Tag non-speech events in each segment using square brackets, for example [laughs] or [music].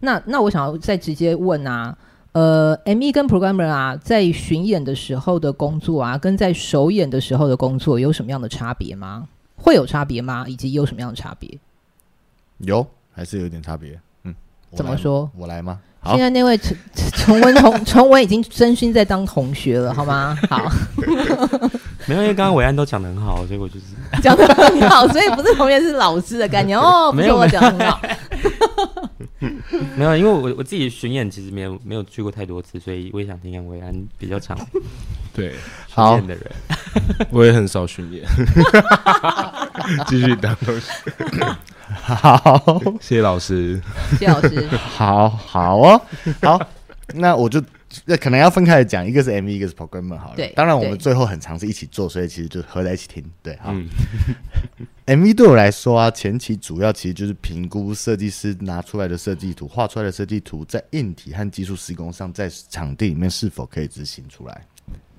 好，那那我想要再直接问啊，呃，ME 跟 Programmer 啊，在巡演的时候的工作啊，跟在首演的时候的工作有什么样的差别吗？会有差别吗？以及有什么样的差别？有，还是有点差别。嗯，怎么说？我来吗？现在那位崇崇 [laughs] 文同崇文已经真心在当同学了，好吗？好 [laughs] [laughs] 没有，因为刚刚伟安都讲的很好，所以我就是讲的很好，所以不是同学是老师的概念哦。没有，我讲得很好。[laughs] 没有，因为我我自己巡演其实没有没有去过太多次，所以我也想听看维安比较长 [laughs] 对巡演的人。[laughs] 我也很少巡演，继续当老师。好，谢谢老师，谢谢老师。好好哦，好，那我就那可能要分开来讲，一个是 MV，一个是 Programmer 好了。对，当然我们最后很长是一起做，所以其实就合在一起听。对，好。嗯、[laughs] MV 对我来说啊，前期主要其实就是评估设计师拿出来的设计图，画出来的设计图，在硬体和技术施工上，在场地里面是否可以执行出来。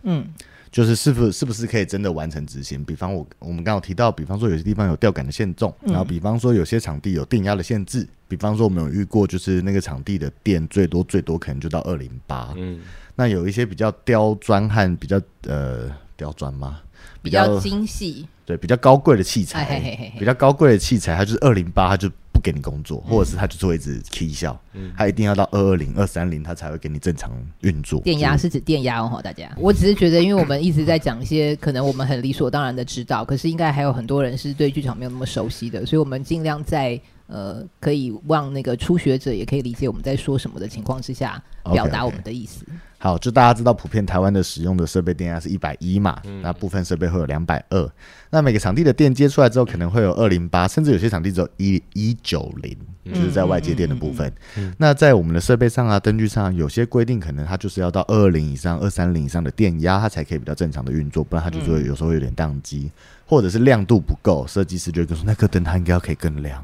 嗯。就是是不是不是可以真的完成执行？比方我我们刚刚提到，比方说有些地方有吊杆的限重，然后比方说有些场地有电压的限制，比方说我们有遇过，就是那个场地的电最多最多可能就到二零八。嗯，那有一些比较刁钻和比较呃刁钻吗？比较精细，对，比较高贵的器材，嘿嘿嘿嘿比较高贵的器材，它就是二零八，它就不。给你工作，或者是它就是会一直 K 笑，嗯，它一定要到二二零、二三零，它才会给你正常运作。电压是指电压哦，大家。我只是觉得，因为我们一直在讲一些 [laughs] 可能我们很理所当然的知道，可是应该还有很多人是对剧场没有那么熟悉的，所以我们尽量在呃可以让那个初学者也可以理解我们在说什么的情况之下，表达我们的意思。Okay, okay. 好，就大家知道，普遍台湾的使用的设备电压是一百一嘛，嗯，那部分设备会有两百二。那每个场地的电接出来之后，可能会有二零八，甚至有些场地只有一一九零，就是在外接电的部分。嗯嗯嗯嗯、那在我们的设备上啊，灯具上，有些规定可能它就是要到二二零以上、二三零以上的电压，它才可以比较正常的运作，不然它就是会有时候会有点宕机，或者是亮度不够，设计师就会跟说那颗灯它应该要可以更亮。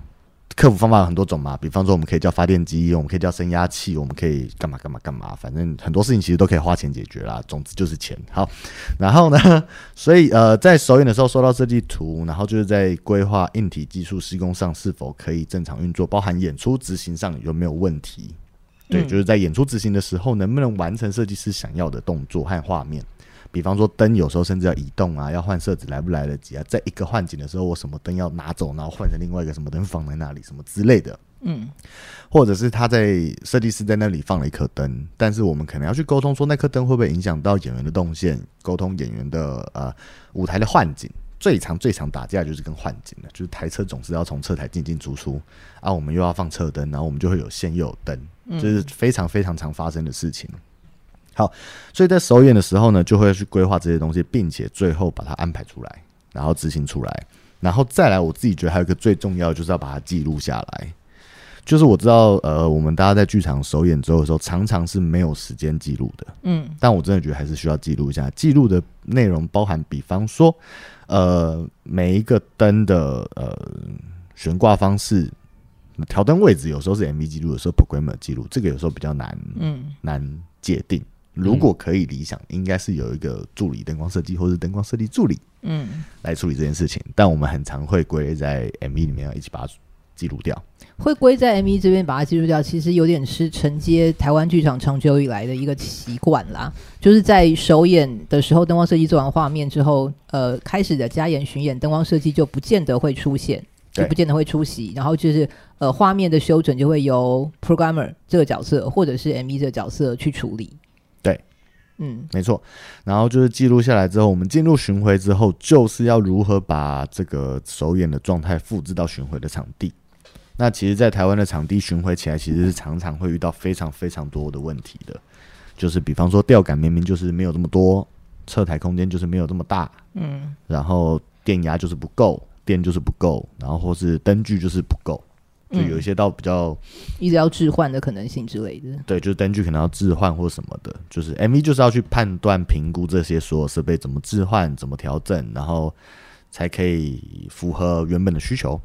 克服方法有很多种嘛，比方说我们可以叫发电机，我们可以叫升压器，我们可以干嘛干嘛干嘛，反正很多事情其实都可以花钱解决啦。总之就是钱。好，然后呢，所以呃，在首演的时候收到设计图，然后就是在规划硬体技术施工上是否可以正常运作，包含演出执行上有没有问题。对，就是在演出执行的时候，能不能完成设计师想要的动作和画面。比方说灯有时候甚至要移动啊，要换色纸来不来得及啊？在一个换景的时候，我什么灯要拿走，然后换成另外一个什么灯放在那里，什么之类的。嗯，或者是他在设计师在那里放了一颗灯，但是我们可能要去沟通说那颗灯会不会影响到演员的动线，沟通演员的呃舞台的换景。最常最常打架就是跟换景的，就是台车总是要从车台进进出出啊，我们又要放侧灯，然后我们就会有线又有灯，这是非常非常常发生的事情。好，所以在首演的时候呢，就会去规划这些东西，并且最后把它安排出来，然后执行出来，然后再来。我自己觉得还有一个最重要，就是要把它记录下来。就是我知道，呃，我们大家在剧场首演之后的时候，常常是没有时间记录的，嗯，但我真的觉得还是需要记录一下。记录的内容包含，比方说，呃，每一个灯的呃悬挂方式、调灯位置，有时候是 MV 记录，有时候 Programmer 记录，这个有时候比较难，嗯，难界定。如果可以理想，应该是有一个助理灯光设计或是灯光设计助理，嗯，来处理这件事情。但我们很常会归类在 ME 里面，要一起把它记录掉。会归在 ME 这边把它记录掉，其实有点是承接台湾剧场长久以来的一个习惯啦。就是在首演的时候，灯光设计做完画面之后，呃，开始的加演巡演，灯光设计就不见得会出现，就不见得会出席。然后就是呃，画面的修整就会由 Programmer 这个角色或者是 ME 这个角色去处理。嗯，没错。然后就是记录下来之后，我们进入巡回之后，就是要如何把这个首演的状态复制到巡回的场地。那其实，在台湾的场地巡回起来，其实是常常会遇到非常非常多的问题的。就是比方说，吊杆明明就是没有这么多，侧台空间就是没有这么大，嗯，然后电压就是不够，电就是不够，然后或是灯具就是不够。就有一些到比较、嗯、一直要置换的可能性之类的，对，就是灯具可能要置换或什么的，就是 MV 就是要去判断评估这些所有设备怎么置换、怎么调整，然后才可以符合原本的需求。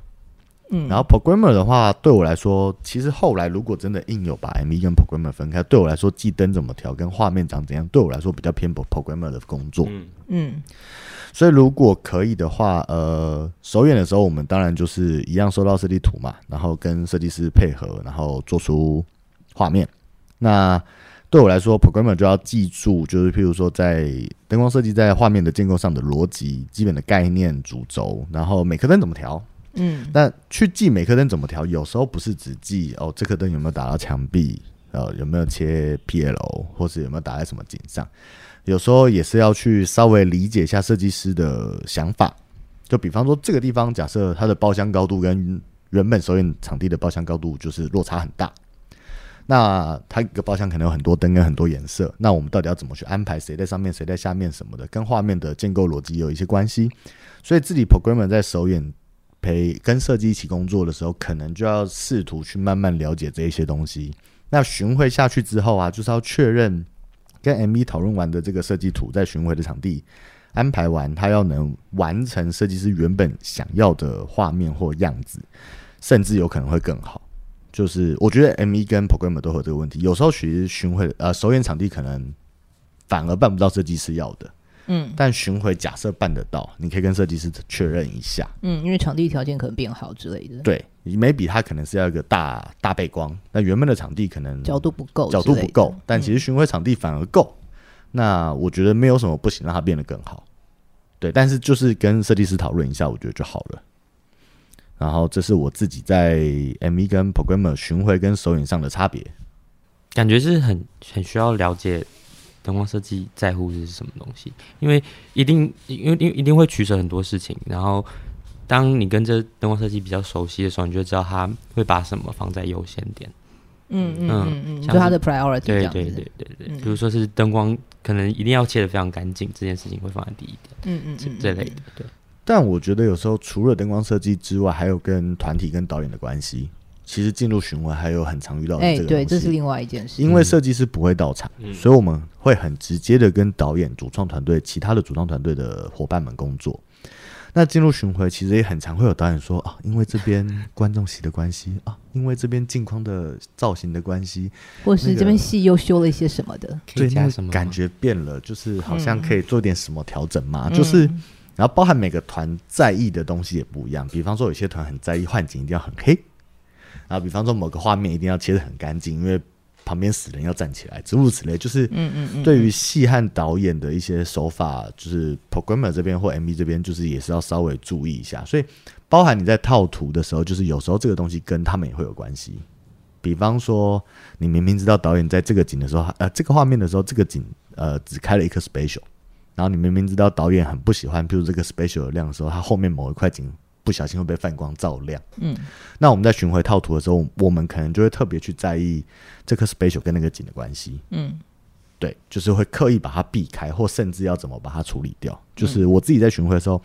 嗯，然后 programmer 的话，对我来说，其实后来如果真的硬有把 MV 跟 programmer 分开，对我来说，记灯怎么调跟画面长怎样，对我来说比较偏 programmer 的工作。嗯嗯，所以如果可以的话，呃，首演的时候，我们当然就是一样收到设计图嘛，然后跟设计师配合，然后做出画面。那对我来说，programmer 就要记住，就是譬如说，在灯光设计在画面的建构上的逻辑、基本的概念、主轴，然后每颗灯怎么调。嗯，那去记每颗灯怎么调，有时候不是只记哦，这颗灯有没有打到墙壁，呃，有没有切 PL，或是有没有打在什么景上，有时候也是要去稍微理解一下设计师的想法。就比方说，这个地方假设它的包厢高度跟原本首演场地的包厢高度就是落差很大。那它一个包厢可能有很多灯跟很多颜色，那我们到底要怎么去安排？谁在上面，谁在下面什么的，跟画面的建构逻辑有一些关系。所以自己 programmer 在首演陪跟设计一起工作的时候，可能就要试图去慢慢了解这一些东西。那巡回下去之后啊，就是要确认跟 MV 讨论完的这个设计图，在巡回的场地安排完，他要能完成设计师原本想要的画面或样子，甚至有可能会更好。就是我觉得 MV 跟 programmer 都有这个问题，有时候其实巡回呃首演场地可能反而办不到设计师要的，嗯，但巡回假设办得到，你可以跟设计师确认一下，嗯，因为场地条件可能变好之类的，对，maybe 它可能是要一个大大背光，那原本的场地可能角度不够，角度不够，但其实巡回场地反而够，嗯，那我觉得没有什么不行，让它变得更好，对，但是就是跟设计师讨论一下，我觉得就好了。然后这是我自己在 MV 跟 programmer 巡回跟首演上的差别，感觉是很很需要了解灯光设计在乎是什么东西，因为一定因为因为一定会取舍很多事情，然后当你跟这灯光设计比较熟悉的时候，你就知道他会把什么放在优先点。嗯嗯嗯嗯，就他的 priority 对对对对对，比如说是灯光可能一定要切的非常干净，这件事情会放在第一点。嗯嗯嗯，这类的对。但我觉得有时候除了灯光设计之外，还有跟团体跟导演的关系。其实进入巡回还有很常遇到的这个。对，这是另外一件事。因为设计师不会到场，嗯，所以我们会很直接的跟导演、主创团队、其他的主创团队的伙伴们工作。那进入巡回，其实也很常会有导演说啊，因为这边观众席的关系啊，因为这边镜框的造型的关系，或是这边戏又修了一些什么的，对，那感觉变了，就是好像可以做点什么调整嘛，就是。然后包含每个团在意的东西也不一样，比方说有些团很在意换景一定要很黑，然后比方说某个画面一定要切得很干净，因为旁边死人要站起来，诸如此类。就是嗯嗯嗯，对于戏和导演的一些手法，就是 programmer 这边或 MV 这边，就是也是要稍微注意一下。所以包含你在套图的时候，就是有时候这个东西跟他们也会有关系。比方说你明明知道导演在这个景的时候，呃，这个画面的时候，这个景呃只开了一颗 special。然后你明明知道导演很不喜欢，譬如这个 special 的亮的时候，他后面某一块景不小心会被泛光照亮。嗯，那我们在巡回套图的时候，我们可能就会特别去在意这颗 special 跟那个景的关系。嗯，对，就是会刻意把它避开，或甚至要怎么把它处理掉。就是我自己在巡回的时候，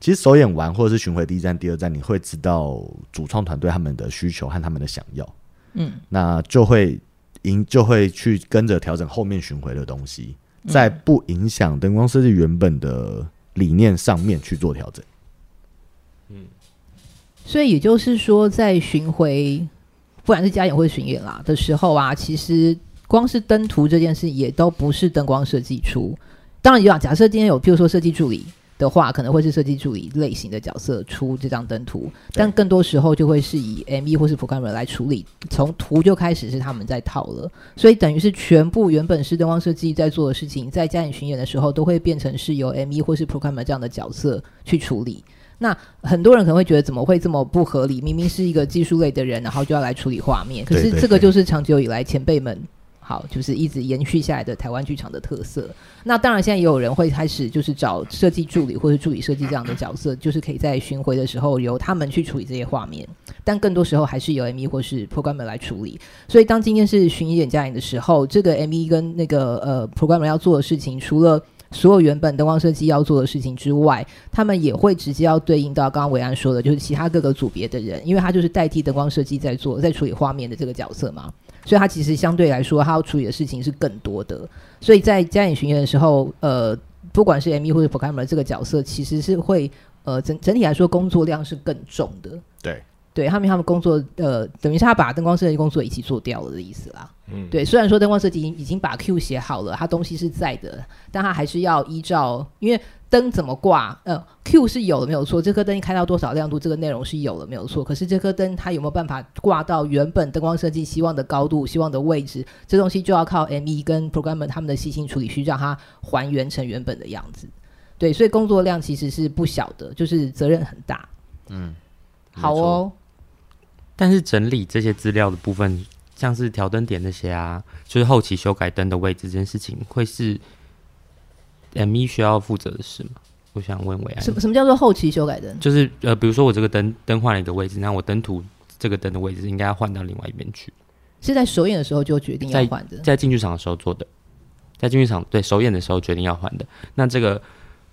其实首演完或者是巡回第一站、第二站，你会知道主创团队他们的需求和他们的想要。嗯，那就会影就会去跟着调整后面巡回的东西。在不影响灯光设计原本的理念上面去做调整。嗯，所以也就是说，在巡回，不管是加演会巡演啦的时候啊，其实光是灯图这件事也都不是灯光设计出。当然，有啊，假设今天有，譬如说设计助理。的话，可能会是设计助理类型的角色出这张灯图，但更多时候就会是以 M E 或是 programmer 来处理，从图就开始是他们在套了，所以等于是全部原本是灯光设计在做的事情，在加演巡演的时候，都会变成是由 M E 或是 programmer 这样的角色去处理。那很多人可能会觉得怎么会这么不合理？明明是一个技术类的人，然后就要来处理画面，可是这个就是长久以来前辈们。好，就是一直延续下来的台湾剧场的特色。那当然，现在也有人会开始就是找设计助理或者助理设计这样的角色，就是可以在巡回的时候由他们去处理这些画面。但更多时候还是由 M E 或是 programmer 来处理。所以当今天是巡演加演的时候，这个 M E 跟那个呃 programmer 要做的事情，除了所有原本灯光设计要做的事情之外，他们也会直接要对应到刚刚维安说的，就是其他各个组别的人，因为他就是代替灯光设计在做，在处理画面的这个角色嘛。所以他其实相对来说，他要处理的事情是更多的。所以在加演巡演的时候，呃，不管是 MV 或者 programmer 这个角色，其实是会呃整整体来说工作量是更重的。对对他们他们工作呃，等于是他把灯光设计工作一起做掉了的意思啦。嗯，对，虽然说灯光设计已经已经把 Q 写好了，它东西是在的，但它还是要依照，因为灯怎么挂，呃，Q 是有的没有错，这颗灯一开到多少亮度，这个内容是有的没有错，可是这颗灯它有没有办法挂到原本灯光设计希望的高度、希望的位置，这东西就要靠 ME 跟 Programmer 他们的细心处理去让它还原成原本的样子。对，所以工作量其实是不小的，就是责任很大。嗯，好哦。但是整理这些资料的部分。像是调灯点那些啊，就是后期修改灯的位置这件事情，会是 ME 需要负责的事吗？我想问维安，什么什么叫做后期修改灯？就是呃，比如说我这个灯灯换了一个位置，那我灯图这个灯的位置应该要换到另外一边去。是在首演的时候就决定要换的，在进剧场的时候做的，在进剧场对首演的时候决定要换的。那这个。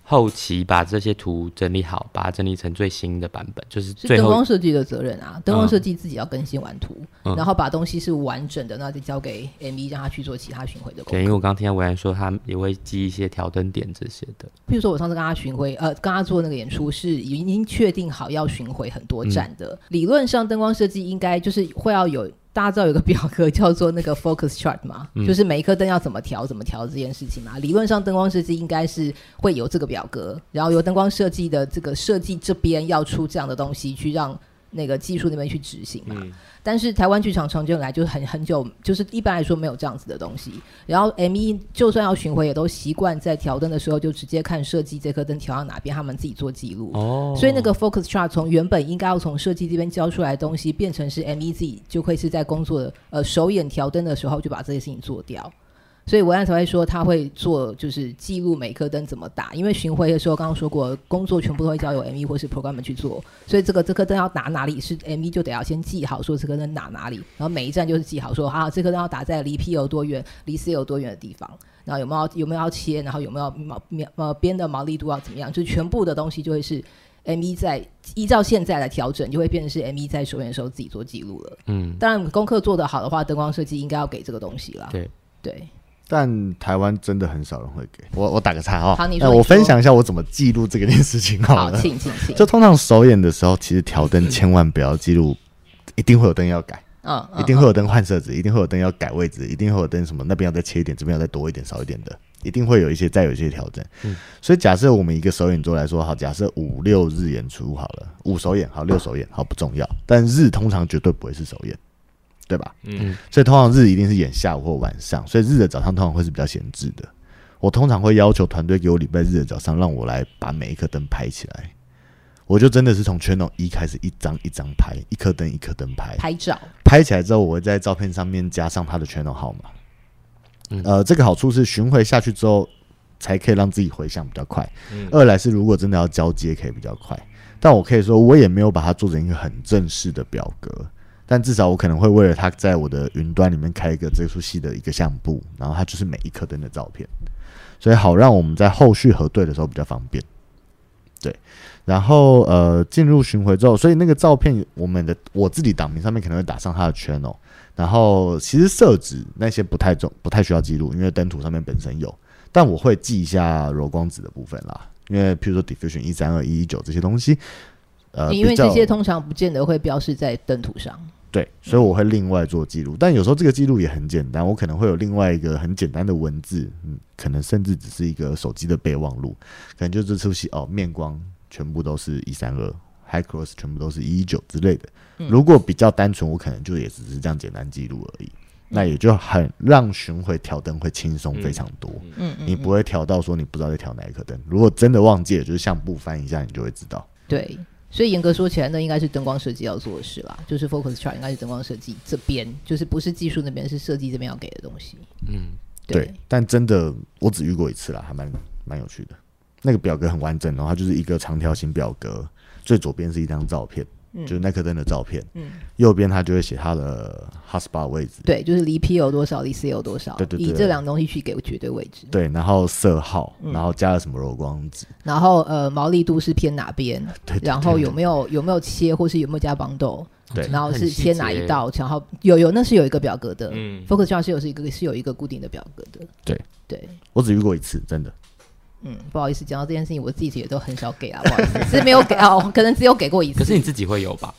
后期把这些图整理好，把它整理成最新的版本，就是灯光设计的责任啊。灯光设计自己要更新完图，嗯、然后把东西是完整的，那就交给 ME 让他去做其他巡回的工作。对，因为我刚刚听到维安说，他也会记一些调灯点这些的。譬如说，我上次跟他巡回，呃，跟他做那个演出是已经确定好要巡回很多站的。嗯、理论上，灯光设计应该就是会要有。大家知道有个表格叫做那个 focus chart 吗？嗯、就是每一颗灯要怎么调、怎么调这件事情嘛。理论上，灯光设计应该是会有这个表格，然后由灯光设计的这个设计这边要出这样的东西去让。那个技术那边去执行嘛，嗯、但是台湾剧场长久以来就很很久，就是一般来说没有这样子的东西。然后 ME 就算要巡回，也都习惯在调灯的时候就直接看设计这颗灯调到哪边，他们自己做记录。哦，所以那个 focus chart 从原本应该要从设计这边交出来的东西，变成是 ME 自己就会是在工作的呃首演调灯的时候就把这些事情做掉。所以文案才会说他会做，就是记录每颗灯怎么打。因为巡回的时候，刚刚说过，工作全部都会交由 ME 或是 Programmer 去做。所以这个这颗灯要打哪里，是 ME 就得要先记好，说这颗灯打哪里。然后每一站就是记好说，啊，这颗灯要打在离 P 有多远，离 C 有多远的地方。然后有没有有没有要切，然后有没有毛呃边的毛利度要怎么样，就全部的东西就会是 ME 在依照现在来调整，就会变成是 ME 在首演的时候自己做记录了。嗯，当然功课做得好的话，灯光设计应该要给这个东西啦。对对。但台湾真的很少人会给我，我打个岔哈。好，你我分享一下我怎么记录这个件事情好了。好，请请请。就通常首演的时候，其实调灯千万不要记录，一定会有灯要改。嗯。一定会有灯换设置，一定会有灯要改位置，一定会有灯什么那边要再切一点，这边要再多一点、少一点的，一定会有一些再有一些调整。嗯。所以假设我们一个首演周来说，好，假设五六日演出好了，五首演好，六首演好不重要，但日通常绝对不会是首演。对吧？嗯，所以通常日一定是演下午或晚上，所以日的早上通常会是比较闲置的。我通常会要求团队给我礼拜日的早上，让我来把每一颗灯拍起来。我就真的是从 channel 一开始，一张一张拍，一颗灯一颗灯拍，拍照。拍起来之后，我会在照片上面加上他的 channel 号码。嗯，呃，这个好处是巡回下去之后，才可以让自己回想比较快。嗯，二来是如果真的要交接，可以比较快。但我可以说，我也没有把它做成一个很正式的表格。但至少我可能会为了他在我的云端里面开一个这出戏的一个相簿，然后它就是每一颗灯的照片，所以好让我们在后续核对的时候比较方便。对，然后呃进入巡回之后，所以那个照片我们的我自己档名上面可能会打上他的 channel，然后其实设置那些不太重，不太需要记录，因为灯图上面本身有，但我会记一下柔光子的部分啦，因为譬如说 diffusion 一三二一一九这些东西。呃，因为这些通常不见得会标示在灯图上。对，所以我会另外做记录，嗯、但有时候这个记录也很简单，我可能会有另外一个很简单的文字，嗯，可能甚至只是一个手机的备忘录，可能就这出戏哦，面光全部都是一三二，high cross 全部都是一一九之类的。嗯、如果比较单纯，我可能就也只是这样简单记录而已，嗯、那也就很让巡回调灯会轻松非常多。嗯，你不会调到说你不知道在调哪一颗灯，如果真的忘记了，就是相簿翻一下，你就会知道。对。所以严格说起来，那应该是灯光设计要做的事啦，就是 focus chart 应该是灯光设计这边，就是不是技术那边，是设计这边要给的东西。嗯，对。对，但真的我只遇过一次啦，还蛮蛮有趣的。那个表格很完整，然后它就是一个长条形表格，最左边是一张照片。就是耐克登的照片，嗯，右边他就会写他的 hotspot 位置，对，就是离 P 有多少，离 C 有多少，对对对，以这两个东西去给绝对位置，对，然后色号，然后加了什么柔光子，然后呃毛利度是偏哪边，对，然后有没有有没有切，或是有没有加绑豆，对，然后是切哪一道，然后有有那是有一个表格的，嗯，focus chart 是有是一个是有一个固定的表格的，对。对，我只遇过一次，真的。嗯，不好意思，讲到这件事情，我自己也都很少给啊，不好意思，是没有给哦，[laughs] 可能只有给过一次。可是你自己会有吧？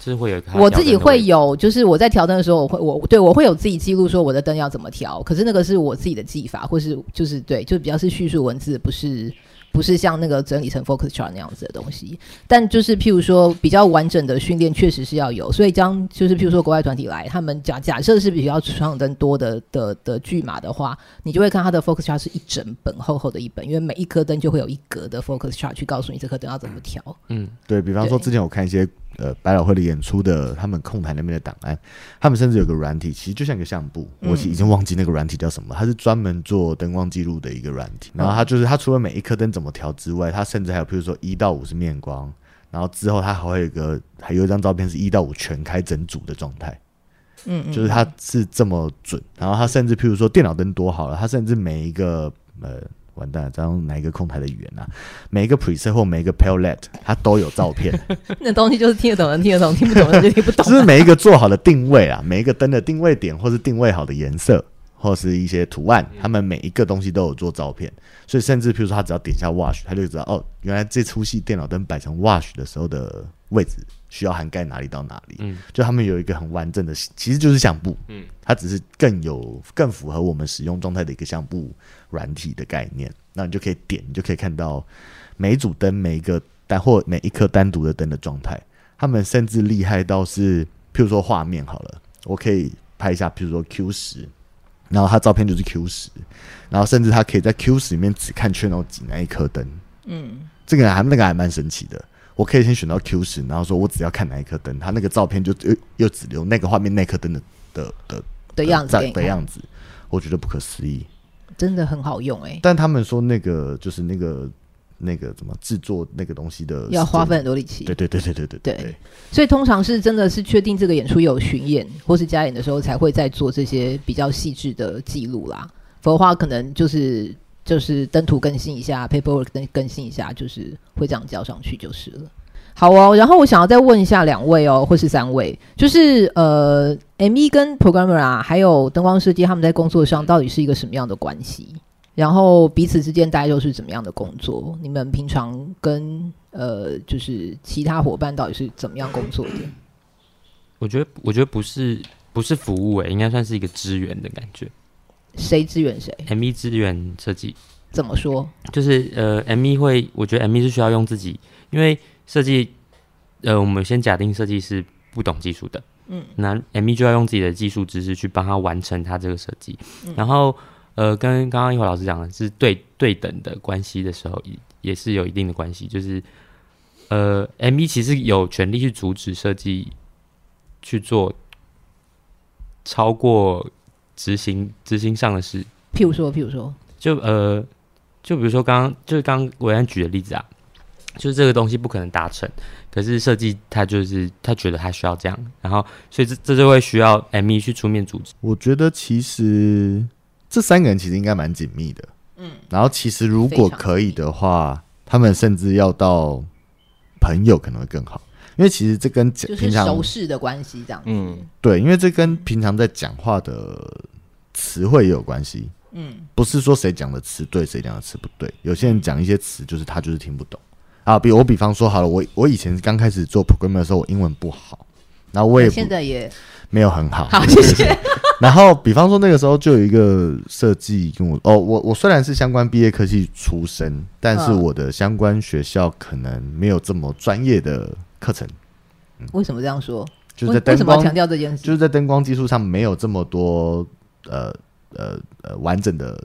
就是会有我自己会有，就是我在调灯的时候，我会我对我会有自己记录说我的灯要怎么调，可是那个是我自己的技法，或是就是对，就比较是叙述文字，不是。不是像那个整理成 focus chart 那样子的东西，但就是譬如说比较完整的训练确实是要有，所以将就是譬如说国外团体来，他们假假设是比较传统灯多的的的剧码的话，你就会看它的 focus chart 是一整本厚厚的一本，因为每一颗灯就会有一格的 focus chart 去告诉你这颗灯要怎么调。嗯，对，比方说之前我看一些。呃，百老汇的演出的，他们控台那边的档案，他们甚至有个软体，其实就像一个相簿，嗯、我已经忘记那个软体叫什么，它是专门做灯光记录的一个软体。然后它就是它除了每一颗灯怎么调之外，它甚至还有，譬如说一到五是面光，然后之后它还会有一个，还有一张照片是一到五全开整组的状态。嗯，就是它是这么准。然后它甚至譬如说电脑灯多好了，它甚至每一个呃。完蛋了，这样哪一个控台的语言啊？每一个 preset 或每一个 palette，它都有照片。[laughs] 那东西就是听得懂的听得懂，听不懂的就听不懂。就是每一个做好的定位啊，每一个灯的定位点，或是定位好的颜色，或是一些图案，他们每一个东西都有做照片。所以甚至，譬如说，他只要点一下 wash，他就知道哦，原来这出戏电脑灯摆成 wash 的时候的位置。需要涵盖哪里到哪里？嗯，就他们有一个很完整的，其实就是相簿。嗯，它只是更有更符合我们使用状态的一个相簿软体的概念。那你就可以点，你就可以看到每一组灯、每一个单或每一颗单独的灯的状态。他们甚至厉害到是，譬如说画面好了，我可以拍一下，譬如说 Q 十，然后他照片就是 Q 十，然后甚至他可以在 Q 十里面只看 channel 几那一颗灯。嗯，这个还那个还蛮神奇的。我可以先选到 Q 十，然后说我只要看哪一颗灯，它那个照片就又又只留那个画面那颗灯的的的的样子的样子，我觉得不可思议，真的很好用哎、欸。但他们说那个就是那个那个怎么制作那个东西的，要花费很多力气。对对对对对对对，所以通常是真的是确定这个演出有巡演或是加演的时候，才会再做这些比较细致的记录啦。否则的话，可能就是。就是灯图更新一下，paperwork 更更新一下，就是会这样交上去就是了。好哦，然后我想要再问一下两位哦，或是三位，就是呃，ME 跟 programmer 啊，还有灯光设计，他们在工作上到底是一个什么样的关系？然后彼此之间大概又是怎么样的工作？你们平常跟呃，就是其他伙伴到底是怎么样工作的？我觉得，我觉得不是不是服务诶、应该算是一个支援的感觉。谁支援谁？ME 支援设计怎么说？就是呃，ME 会，我觉得 ME 是需要用自己，因为设计，呃，我们先假定设计是不懂技术的，嗯，那 ME 就要用自己的技术知识去帮他完成他这个设计，嗯、然后呃，跟刚刚一华老师讲的是对对等的关系的时候，也也是有一定的关系，就是呃，ME 其实有权利去阻止设计去做超过。执行执行上的事，譬如说，譬如说，就呃，就比如说刚刚就是刚刚维安举的例子啊，就是这个东西不可能达成，可是设计他就是他觉得他需要这样，然后所以这这就会需要 ME 去出面组织。我觉得其实这三个人其实应该蛮紧密的，嗯，然后其实如果可以的话，他们甚至要到朋友可能会更好。因为其实这跟平常熟识的关系这样，嗯，对，因为这跟平常在讲话的词汇也有关系，嗯，不是说谁讲的词对，谁讲的词不对。有些人讲一些词，就是他就是听不懂啊。比我比方说好了，我我以前刚开始做 programmer 的时候，我英文不好，然后我也现在也没有很好，好谢谢。[laughs] 然后比方说那个时候就有一个设计跟我哦，我我虽然是相关毕业科系出身，但是我的相关学校可能没有这么专业的。课程、嗯，为什么这样说？就是在灯光强调这件事，就是在灯光技术上没有这么多呃呃呃完整的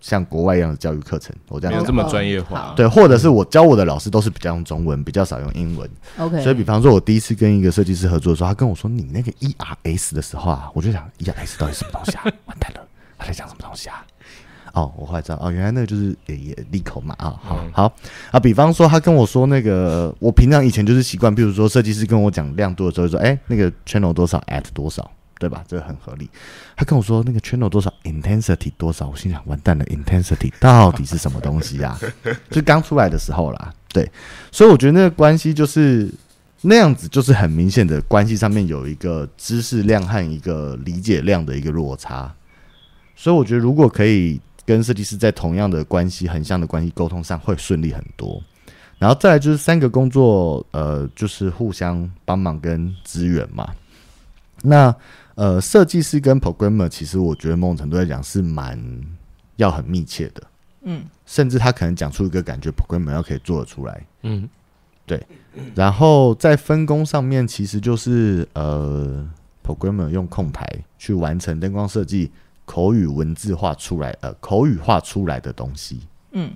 像国外一样的教育课程。我这样没有这么专业化，对，或者是我教我的老师都是比较用中文，比较少用英文。OK，所以比方说，我第一次跟一个设计师合作的时候，他跟我说：“你那个 ERS 的时候啊，我就想 ERS 到底什么东西啊？完蛋了，他在讲什么东西啊？”哦，我后来知道哦，原来那个就是也也利口嘛啊，好好啊。比方说，他跟我说那个，我平常以前就是习惯，比如说设计师跟我讲亮度的时候，说哎，那个 channel 多少，at 多少，对吧？这个很合理。他跟我说那个 channel 多少，intensity 多少，我心想完蛋了，intensity 到底是什么东西呀？[laughs] 就刚出来的时候啦，对，所以我觉得那个关系就是那样子，就是很明显的关系上面有一个知识量和一个理解量的一个落差。所以我觉得如果可以。跟设计师在同样的关系、横向的关系沟通上会顺利很多。然后再来就是三个工作，呃，就是互相帮忙跟支援嘛。那呃，设计师跟 programmer 其实我觉得某种程度来讲是蛮要很密切的，嗯，甚至他可能讲出一个感觉，programmer 要可以做得出来，嗯，对。然后在分工上面，其实就是呃，programmer 用控台去完成灯光设计口语文字化出来，呃，口语化出来的东西，嗯。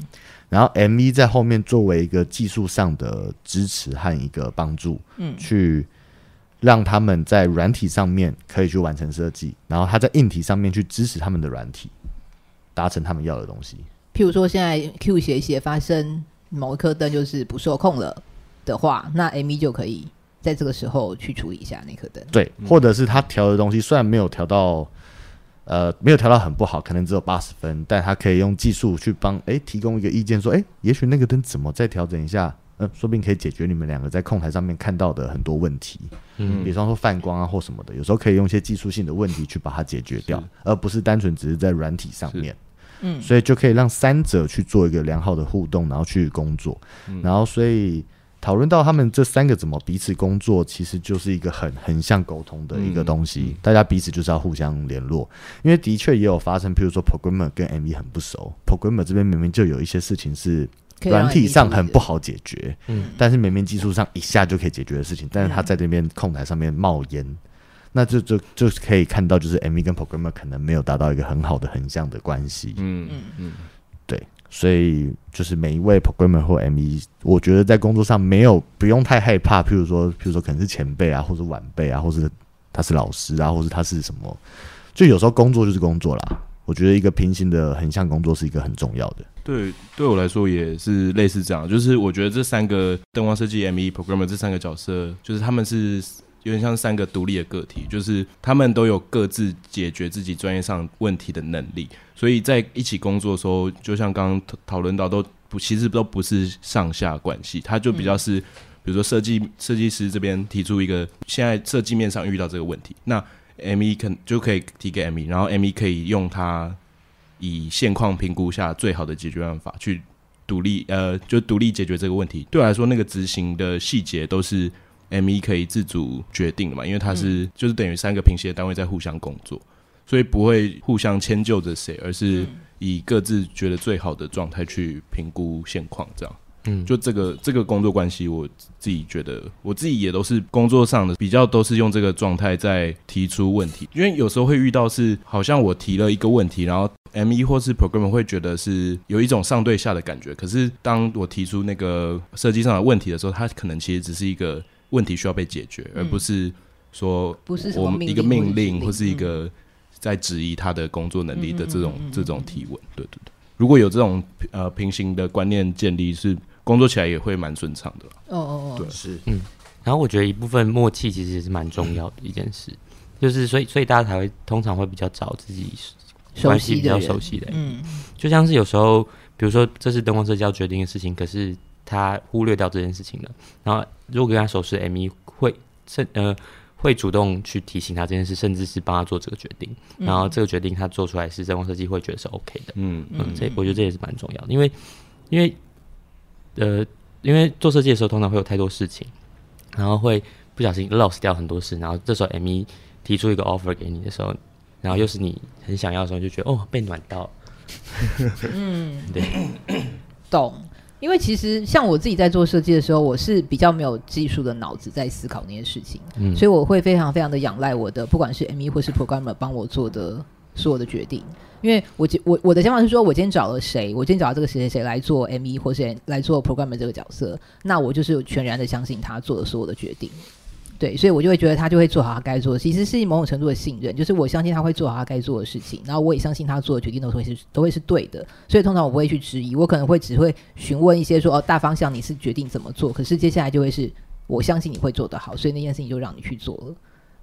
然后 MV 在后面作为一个技术上的支持和一个帮助，嗯，去让他们在软体上面可以去完成设计，然后他在硬体上面去支持他们的软体，达成他们要的东西。譬如说，现在 Q 写写发生某一颗灯就是不受控了的话，那 MV 就可以在这个时候去处理一下那颗灯。对，或者是他调的东西虽然没有调到。呃，没有调到很不好，可能只有八十分，但他可以用技术去帮诶提供一个意见，说诶，也许那个灯怎么再调整一下，嗯、呃，说不定可以解决你们两个在控台上面看到的很多问题，嗯，比方说泛光啊或什么的，有时候可以用一些技术性的问题去把它解决掉，而不是单纯只是在软体上面，嗯，所以就可以让三者去做一个良好的互动，然后去工作，嗯、然后所以。讨论到他们这三个怎么彼此工作，其实就是一个很横向沟通的一个东西。嗯、大家彼此就是要互相联络，因为的确也有发生，譬如说 programmer 跟 MV 很不熟，programmer 这边明明就有一些事情是软体上很不好解决，嗯，但是明明技术上一下就可以解决的事情，但是他在这边控台上面冒烟，嗯、那就就就可以看到，就是 MV 跟 programmer 可能没有达到一个很好的横向的关系，嗯嗯。嗯，对。所以就是每一位 programmer 或 ME，我觉得在工作上没有不用太害怕。譬如说，譬如说可能是前辈啊，或者晚辈啊，或者他是老师啊，或者他是什么，就有时候工作就是工作啦。我觉得一个平行的横向工作是一个很重要的。对，对我来说也是类似这样。就是我觉得这三个灯光设计、ME、programmer 这三个角色，就是他们是。有点像三个独立的个体，就是他们都有各自解决自己专业上问题的能力，所以在一起工作的时候，就像刚刚讨论到，都不其实都不是上下关系，他就比较是，比如说设计设计师这边提出一个现在设计面上遇到这个问题，那 ME 肯就可以提给 ME，然后 ME 可以用它以现况评估下最好的解决办法去独立呃，就独立解决这个问题。对我来说，那个执行的细节都是。ME 可以自主决定的嘛？因为它是、嗯、就是等于三个平行的单位在互相工作，所以不会互相迁就着谁，而是以各自觉得最好的状态去评估现况。这样，嗯，就这个这个工作关系，我自己觉得我自己也都是工作上的比较都是用这个状态在提出问题，因为有时候会遇到是好像我提了一个问题，然后 M 一或是 Programmer 会觉得是有一种上对下的感觉，可是当我提出那个设计上的问题的时候，它可能其实只是一个。问题需要被解决，而不是说我们一个命令或是一个在质疑他的工作能力的这种这种提问。对对对，如果有这种呃平行的观念建立，是工作起来也会蛮顺畅的。哦哦哦，对，是嗯。然后我觉得一部分默契其实也是蛮重要的一件事，就是所以所以大家才会通常会比较找自己关系比较熟悉的。嗯，就像是有时候，比如说这是灯光社交决定的事情，可是。他忽略掉这件事情了，然后如果跟他熟识 M 一会甚呃会主动去提醒他这件事，甚至是帮他做这个决定，嗯、然后这个决定他做出来是灯光设计会觉得是 OK 的，嗯。嗯，这我觉得这也是蛮重要的，因为因为呃因为做设计的时候通常会有太多事情，然后会不小心 lost 掉很多事，然后这时候 M 一提出一个 offer 给你的时候，然后又是你很想要的时候，就觉得哦被暖到，嗯，[laughs] 对，懂。因为其实像我自己在做设计的时候，我是比较没有技术的脑子在思考那些事情，嗯，所以我会非常非常的仰赖我的不管是 ME 或是 Programmer 帮我做的所有的决定。因为我我我的想法是说，我今天找了谁，我今天找到这个谁谁谁来做 ME 或是来做 Programmer 这个角色，那我就是全然的相信他做的所有的决定。对，所以我就会觉得他就会做好他该做的，其实是某种程度的信任，就是我相信他会做好他该做的事情，然后我也相信他做的决定都会是都会是对的，所以通常我不会去质疑，我可能会只会询问一些说哦，大方向你是决定怎么做，可是接下来就会是我相信你会做得好，所以那件事情就让你去做了，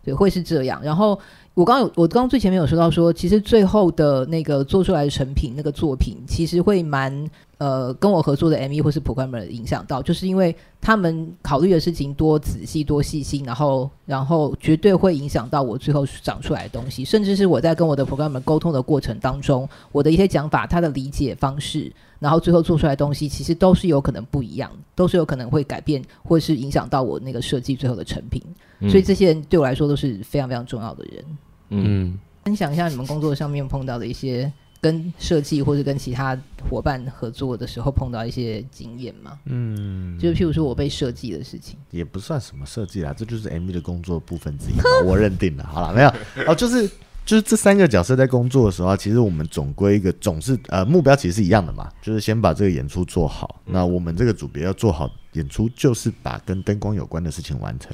对，会是这样。然后我刚有我刚刚最前面有说到说，其实最后的那个做出来的成品那个作品，其实会蛮呃，跟我合作的 ME 或是 programmer 影响到，就是因为他们考虑的事情多仔细、多细心，然后，然后绝对会影响到我最后长出来的东西，甚至是我在跟我的 programmer 沟通的过程当中，我的一些讲法、他的理解方式，然后最后做出来的东西，其实都是有可能不一样，都是有可能会改变，或是影响到我那个设计最后的成品。嗯、所以这些人对我来说都是非常非常重要的人。嗯，分享一下你们工作上面碰到的一些。跟设计或者跟其他伙伴合作的时候碰到一些经验吗？嗯，就是譬如说我被设计的事情，也不算什么设计啦，这就是 MV 的工作部分之一。我认定了，好了，没有哦，就是就是这三个角色在工作的时候，其实我们总归一个总是呃目标其实是一样的嘛，就是先把这个演出做好。那我们这个组别要做好演出，就是把跟灯光有关的事情完成，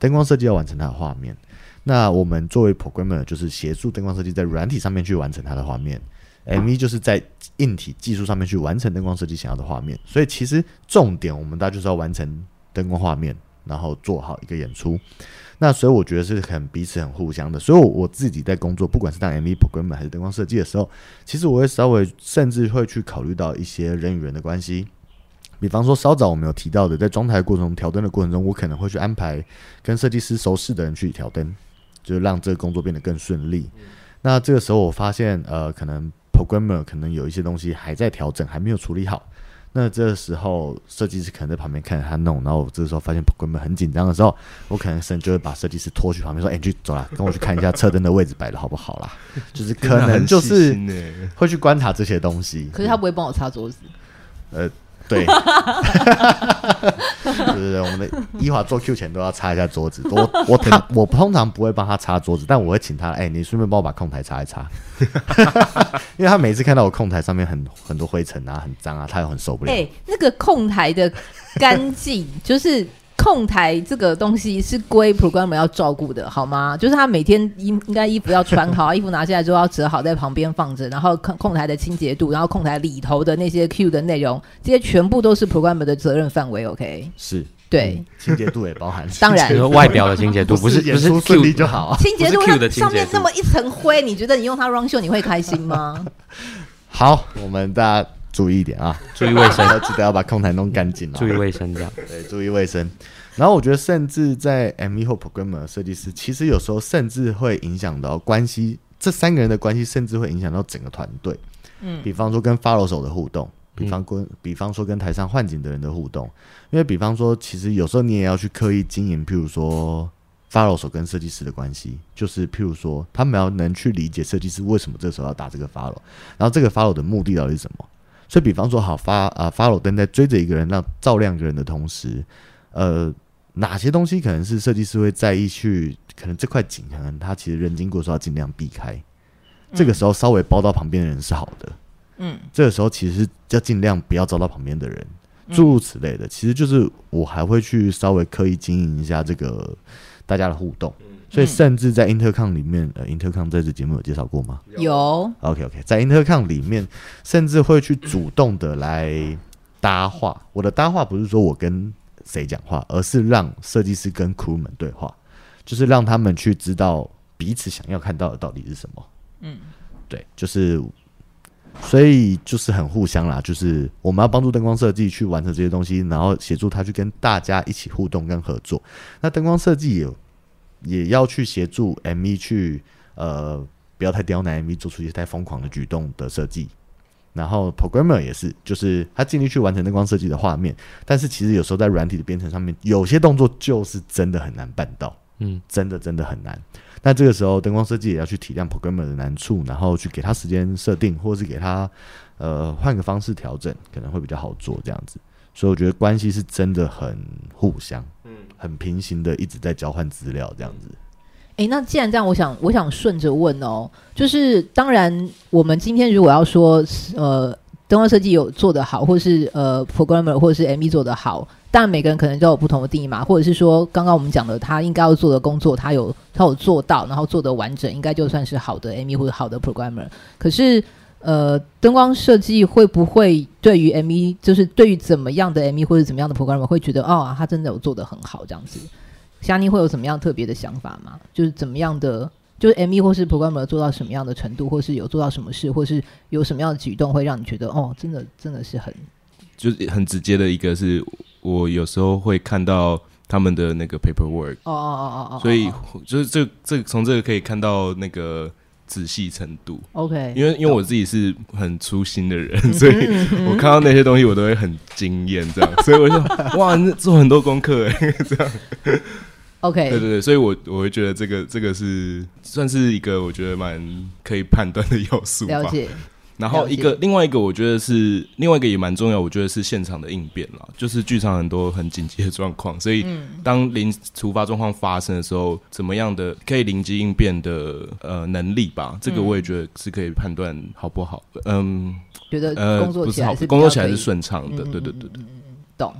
灯光设计要完成它的画面。那我们作为 programmer，就是协助灯光设计在软体上面去完成它的画面。MV 就是在硬体技术上面去完成灯光设计想要的画面，所以其实重点我们大家就是要完成灯光画面，然后做好一个演出。那所以我觉得是很彼此很互相的。所以我自己在工作，不管是当 MV programmer 还是灯光设计的时候，其实我会稍微甚至会去考虑到一些人与人的关系。比方说稍早我们有提到的，在装台过程中调灯的过程中，我可能会去安排跟设计师熟识的人去调灯，就是让这个工作变得更顺利。那这个时候我发现，呃，可能。Programmer 可能有一些东西还在调整，还没有处理好。那这个时候，设计师可能在旁边看着他弄，然后我这个时候发现 programmer 很紧张的时候，我可能甚至就会把设计师拖去旁边说：“哎、欸，你去走啦，跟我去看一下车灯的位置摆的好不好啦。” [laughs] 就是可能就是会去观察这些东西。可是他不会帮我擦桌子。呃。对，对对对，我们的伊华做 Q 前都要擦一下桌子。我我 [laughs] 他我通常不会帮他擦桌子，但我会请他，哎、欸，你顺便帮我把控台擦一擦，[laughs] 因为他每次看到我控台上面很很多灰尘啊，很脏啊，他又很受不了。哎、欸，那个控台的干净 [laughs] 就是。控台这个东西是归 programmer 要照顾的，好吗？就是他每天衣应该衣服要穿好，[laughs] 衣服拿下来之后要折好，在旁边放着，然后控控台的清洁度，然后控台里头的那些 Q 的内容，这些全部都是 programmer 的责任范围。OK，是对、嗯，清洁度也包含，[laughs] 当然外表的清洁度不是不是顺利就好，清洁度上面那么一层灰，你觉得你用它 run show 你会开心吗？[laughs] 好，我们大家。注意一点啊，注意卫生，[laughs] 要记得要把空台弄干净。注意卫生，这样对，注意卫生。然后我觉得，甚至在 ME 或 programmer 设计师，其实有时候甚至会影响到关系。这三个人的关系，甚至会影响到整个团队。嗯，比方说跟 follow 手的互动，比方跟、嗯、比方说跟台上换景的人的互动。因为比方说，其实有时候你也要去刻意经营，譬如说 follow 手跟设计师的关系，就是譬如说，他们要能去理解设计师为什么这时候要打这个 follow，然后这个 follow 的目的到底是什么。所以，比方说，好发啊，follow 灯在追着一个人，让照亮一个人的同时，呃，哪些东西可能是设计师会在意去？可能这块景，可能他其实人经过的时候要尽量避开。这个时候稍微包到旁边的人是好的。嗯，这个时候其实要尽量不要招到旁边的人，诸如此类的。其实就是我还会去稍微刻意经营一下这个大家的互动。所以，甚至在 Intercom 里面，呃，Intercom 在这节目有介绍过吗？有。OK OK，在 Intercom 里面，甚至会去主动的来搭话。我的搭话不是说我跟谁讲话，而是让设计师跟 crew 们对话，就是让他们去知道彼此想要看到的到底是什么。嗯，对，就是，所以就是很互相啦，就是我们要帮助灯光设计去完成这些东西，然后协助他去跟大家一起互动跟合作。那灯光设计也有。也要去协助 MV 去呃不要太刁难 MV 做出一些太疯狂的举动的设计，然后 Programmer 也是，就是他尽力去完成灯光设计的画面，但是其实有时候在软体的编程上面，有些动作就是真的很难办到，嗯，真的真的很难。那这个时候灯光设计也要去体谅 Programmer 的难处，然后去给他时间设定，或者是给他呃换个方式调整，可能会比较好做这样子。所以我觉得关系是真的很互相。很平行的，一直在交换资料这样子。诶，那既然这样，我想，我想顺着问哦，就是当然，我们今天如果要说，呃，灯光设计有做得好，或是呃，programmer 或者是 ME 做得好，当然每个人可能都有不同的定义嘛，或者是说，刚刚我们讲的，他应该要做的工作，他有他有做到，然后做得完整，应该就算是好的 ME 或者好的 programmer。可是。呃，灯光设计会不会对于 ME，就是对于怎么样的 ME 或者怎么样的 programmer 会觉得哦，他真的有做的很好这样子？霞妮会有怎么样特别的想法吗？就是怎么样的就是 ME 或是 programmer 做到什么样的程度，或是有做到什么事，或是有什么样的举动，会让你觉得哦，真的真的是很，就是很直接的一个是，我有时候会看到他们的那个 paperwork，哦哦哦哦哦，所以就是这这从这个可以看到那个。仔细程度，OK，因为因为我自己是很粗心的人，[laughs] 所以我看到那些东西我都会很惊艳，这样，所以我就 [laughs] 哇，做很多功课哎，[laughs] 这样，OK，对对对，所以我我会觉得这个这个是算是一个我觉得蛮可以判断的要素吧。了解。然后一个另外一个，我觉得是另外一个也蛮重要，我觉得是现场的应变啦，就是剧场很多很紧急的状况，所以当临突发状况发生的时候，怎么样的可以临机应变的呃能力吧，这个我也觉得是可以判断好不好。嗯，觉得工作起来是工作起来是顺畅的，对对对对，懂。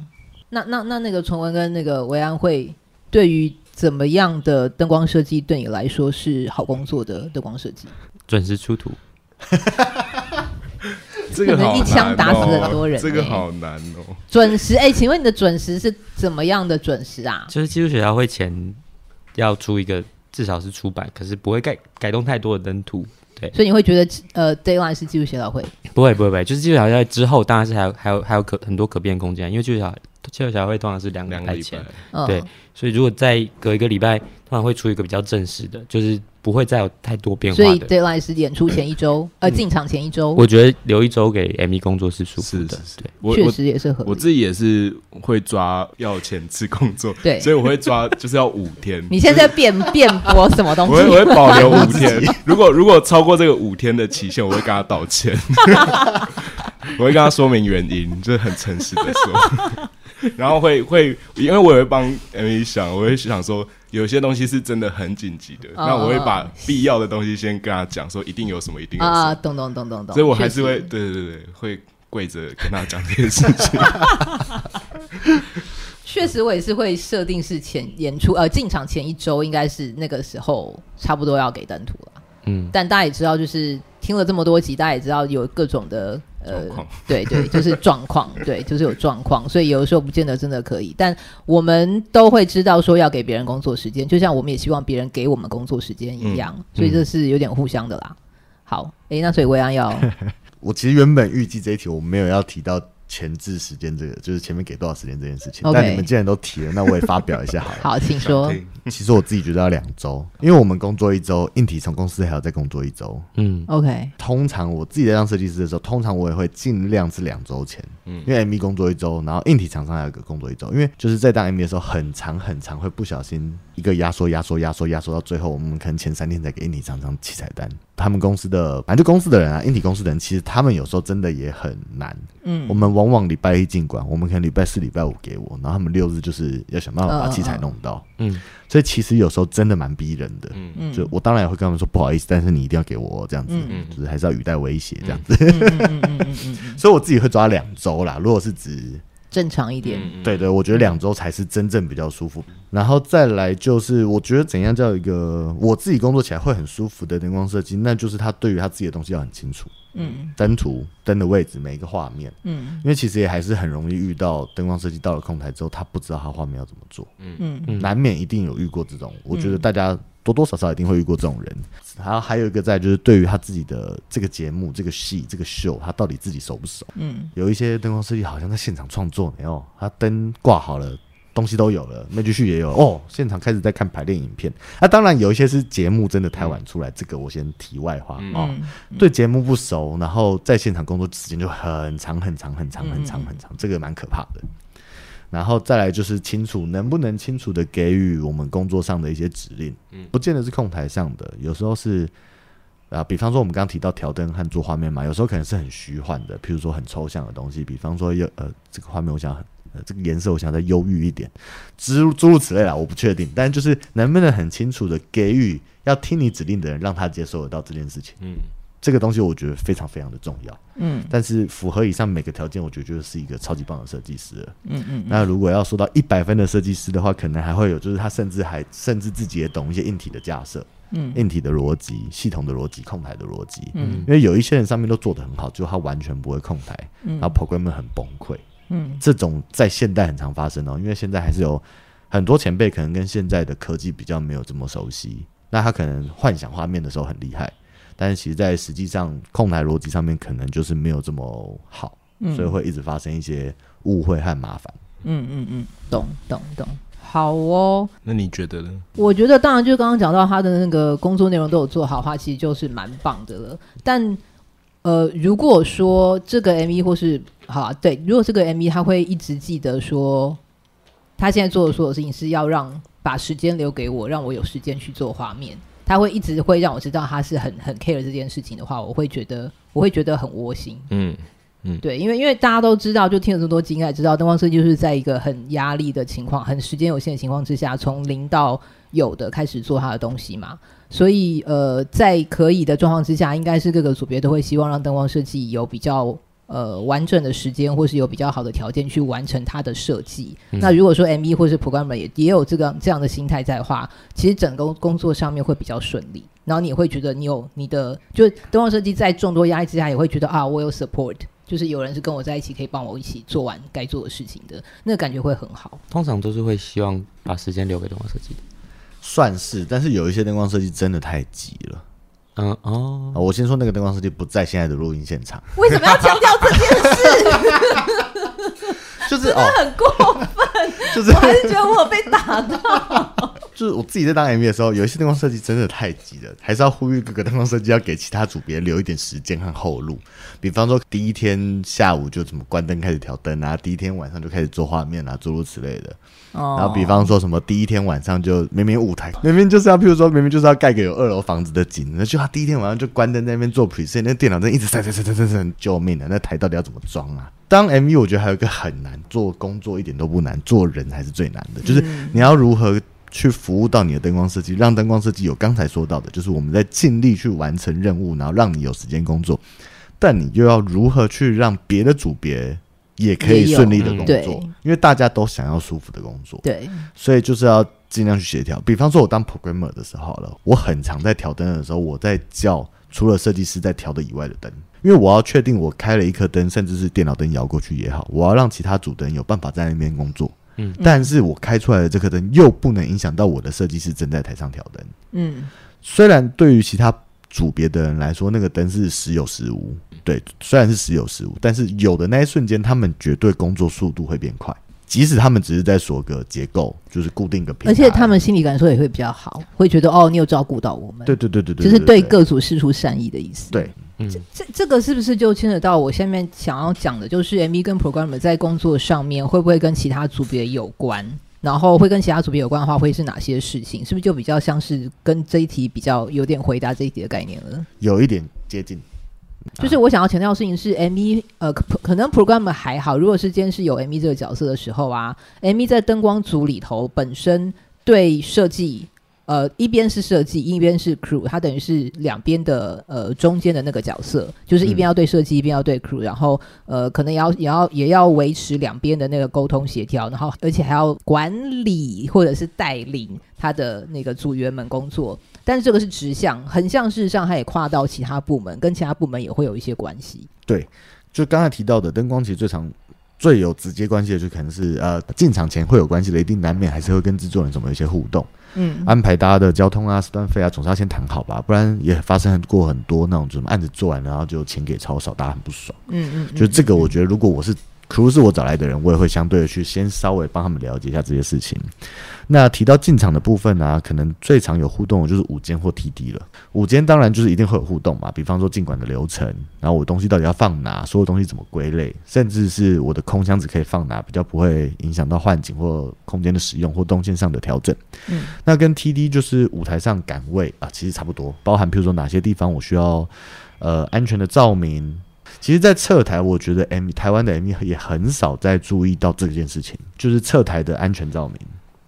那那那那个崇文跟那个维安会对于怎么样的灯光设计对你来说是好工作的灯光设计？准时出图。这个好难哦，一枪打死很多人，欸，这个好难哦。准时，哎，欸，请问你的准时是怎么样的准时啊？就是技术学校会前要出一个，至少是出版，可是不会改改动太多的灯图。对，所以你会觉得呃，deadline 是技术学校会？不会，不会，不会，就是技术学校在之后，当然是还有还有还有可很多可变空间，因为技术学校技术学校会通常是两个礼拜前，对，嗯，所以如果再隔一个礼拜，通常会出一个比较正式的，就是。不会再有太多变化的，所以 deadline 是演出前一周，[coughs] 呃，进场前一周。我觉得留一周给 ME 工作是舒服的，对，确实也是合理。我自己也是会抓要前次工作，对，[laughs] 所以我会抓就是要五天。[laughs] 你现在辩辩驳什么东西？我会我会保留 [laughs] 五天，如果如果超过这个五天的期限，我会跟他道歉，我会跟他说明原因，就是很诚实的说。然后会会，因为我也会帮 ME 想，我会想说。有些东西是真的很紧急的，那、oh, 我会把必要的东西先跟他讲，说一定有什么，一定有什么。啊，懂懂懂懂懂。所以我还是会，对对对对，会跪着跟他讲这件事情。[laughs] 确实，我也是会设定是前演出，呃，进场前一周应该是那个时候差不多要给灯图了。嗯，但大家也知道，就是听了这么多集，大家也知道有各种的。呃，对对，就是状况，[laughs] 对，就是有状况，所以有的时候不见得真的可以，但我们都会知道说要给别人工作时间，就像我们也希望别人给我们工作时间一样，嗯、所以这是有点互相的啦。好，哎，那所以维安要，[laughs] 我其实原本预计这一题我没有要提到。前置时间这个就是前面给多少时间这件事情.但你们既然都提了，那我也发表一下好了。好，请说。其实我自己觉得要两周，因为我们工作一周，硬体从公司还要再工作一周。嗯，OK。通常我自己在当设计师的时候，通常我也会尽量是两周前。嗯，因为 ME 工作一周，然后硬体厂商还有个工作一周，因为就是在当 ME 的时候，很长很长，会不小心一个压缩压缩压缩压缩到最后，我们可能前三天才给硬体厂商器材单。他们公司的反正就公司的人啊，硬体公司的人，其实他们有时候真的也很难。嗯，我们往往礼拜一进馆，我们可能礼拜四、礼拜五给我，然后他们六日就是要想办法把器材弄到。嗯，所以其实有时候真的蛮逼人的。嗯，就我当然也会跟他们说不好意思，但是你一定要给我这样子，嗯，就是还是要语带威胁这样子。所以我自己会抓两周啦。如果是指。正常一点，对对，我觉得两周才是真正比较舒服。然后再来就是，我觉得怎样叫一个我自己工作起来会很舒服的灯光设计，那就是他对于他自己的东西要很清楚。嗯，灯图、灯的位置、每一个画面。嗯，因为其实也还是很容易遇到灯光设计到了控台之后，他不知道他画面要怎么做。嗯嗯，难免一定有遇过这种，我觉得大家。多多少少一定会遇过这种人，然后还有一个在就是对于他自己的这个节目、这个戏、这个秀，他到底自己熟不熟？嗯，有一些灯光设计好像在现场创作没有，他灯挂好了，东西都有了，那句序也有哦，现场开始在看排练影片。那、啊、当然有一些是节目真的太晚出来，嗯、这个我先题外话哦。嗯、对节目不熟，然后在现场工作时间就很长很长很长很长很长，这个蛮可怕的。然后再来就是清楚，能不能清楚的给予我们工作上的一些指令，嗯，不见得是控台上的，有时候是啊，比方说我们刚刚提到调灯和做画面嘛，有时候可能是很虚幻的，譬如说很抽象的东西，比方说有呃这个画面我想呃这个颜色我想再忧郁一点，诸诸如此类啦，我不确定，但就是能不能很清楚的给予要听你指令的人，让他接受得到这件事情，嗯。这个东西我觉得非常非常的重要，嗯，但是符合以上每个条件，我觉得就是一个超级棒的设计师了，嗯嗯。那如果要说到一百分的设计师的话，可能还会有，就是他甚至还甚至自己也懂一些硬体的架设，嗯，硬体的逻辑、系统的逻辑、控台的逻辑，嗯，因为有一些人上面都做得很好，就他完全不会控台，嗯，然后 programmer 很崩溃，嗯，这种在现代很常发生哦，因为现在还是有很多前辈可能跟现在的科技比较没有这么熟悉。那他可能幻想画面的时候很厉害，但是其实在实际上控台逻辑上面可能就是没有这么好，嗯、所以会一直发生一些误会和麻烦。嗯嗯嗯，懂懂懂。好哦，那你觉得呢？我觉得当然，就刚刚讲到他的那个工作内容都有做好的话，其实就是蛮棒的了。但呃，如果说这个 MV 或是好、啊、对，如果这个 MV 他会一直记得说，他现在做的所有事情是要让把时间留给我，让我有时间去做画面，他会一直会让我知道他是很很 care 这件事情的话，我会觉得我会觉得很窝心。嗯。嗯，对，因为因为大家都知道，就听了这么多经验，知道灯光设计就是在一个很压力的情况、很时间有限的情况之下，从零到有的开始做他的东西嘛。所以，呃，在可以的状况之下，应该是各个组别都会希望让灯光设计有比较呃完整的时间，或是有比较好的条件去完成它的设计。嗯、那如果说 ME 或是 Programmer 也也有这个这样的心态在的话，其实整个工作上面会比较顺利。然后你也会觉得你有你的，就灯光设计在众多压力之下，也会觉得啊，我有 support。就是有人是跟我在一起，可以帮我一起做完该做的事情的，那个感觉会很好。通常都是会希望把时间留给灯光设计，算是。但是有一些灯光设计真的太急了。嗯哦，我先说那个灯光设计不在现在的录音现场。为什么要强调这件事？[laughs] 就是真的很过分。[laughs] 就是我还是觉得我被打到。[laughs] 就是我自己在当 MV 的时候，有一些灯光设计真的太急了，还是要呼吁各个灯光设计要给其他组别留一点时间和后路。比方说，第一天下午就怎么关灯开始调灯啊，第一天晚上就开始做画面啊，诸如此类的。哦。然后，比方说什么第一天晚上就明明舞台明明就是要，譬如说明明就是要盖个有二楼房子的景，那就他第一天晚上就关灯在那边做 preset，那电脑在一直闪闪闪闪闪闪，救命啊！那台到底要怎么装啊？当 MV 我觉得还有一个很难做工作，一点都不难，做人还是最难的，就是你要如何。去服务到你的灯光设计，让灯光设计有刚才说到的，就是我们在尽力去完成任务，然后让你有时间工作，但你又要如何去让别的组别也可以顺利的工作？嗯、因为大家都想要舒服的工作，对，所以就是要尽量去协调。比方说，我当 programmer 的时候了，我很常在调灯的时候，我在叫除了设计师在调的以外的灯，因为我要确定我开了一颗灯，甚至是电脑灯摇过去也好，我要让其他组灯有办法在那边工作。嗯，但是我开出来的这颗灯又不能影响到我的设计师正在台上调灯。嗯，虽然对于其他组别的人来说，那个灯是时有时无。对，虽然是时有时无，但是有的那一瞬间，他们绝对工作速度会变快。即使他们只是在锁个结构，就是固定个平台，而且他们心理感受也会比较好，会觉得哦，你有照顾到我们。对对对对对，就是对各组施出善意的意思。对。这这这个是不是就牵扯到我下面想要讲的，就是 MV 跟 Programmer 在工作上面会不会跟其他组别有关？然后会跟其他组别有关的话，会是哪些事情？是不是就比较像是跟这一题比较有点回答这一题的概念了？有一点接近，就是我想要强调的事情是 MV 呃，可能 Programmer 还好，如果是今天是有 MV 这个角色的时候啊，MV 在灯光组里头本身对设计。呃，一边是设计，一边是 crew，它等于是两边的呃中间的那个角色，就是一边要对设计，嗯、一边要对 crew，然后呃可能也要也要也要维持两边的那个沟通协调，然后而且还要管理或者是带领他的那个组员们工作。但是这个是直向，横向事实上它也跨到其他部门，跟其他部门也会有一些关系。对，就刚才提到的灯光，其实最常。最有直接关系的就可能是呃进场前会有关系的，一定难免还是会跟制作人怎么有一些互动，嗯，安排大家的交通啊、时段费啊，总是要先谈好吧，不然也发生过很多那种什么案子做完然后就钱给超少，大家很不爽，嗯嗯，嗯，就这个我觉得如果我是。可是我找来的人，我也会相对的去先稍微帮他们了解一下这些事情。那提到进场的部分呢、可能最常有互动的就是舞间或 TD 了。舞间当然就是一定会有互动嘛，比方说进馆的流程，然后我东西到底要放哪，所有东西怎么归类，甚至是我的空箱子可以放哪，比较不会影响到换景或空间的使用或动线上的调整。嗯，那跟 TD 就是舞台上岗位啊，其实差不多，包含譬如说哪些地方我需要呃安全的照明。其实，在侧台，我觉得 M 台湾的 M 也很少在注意到这件事情，就是侧台的安全照明。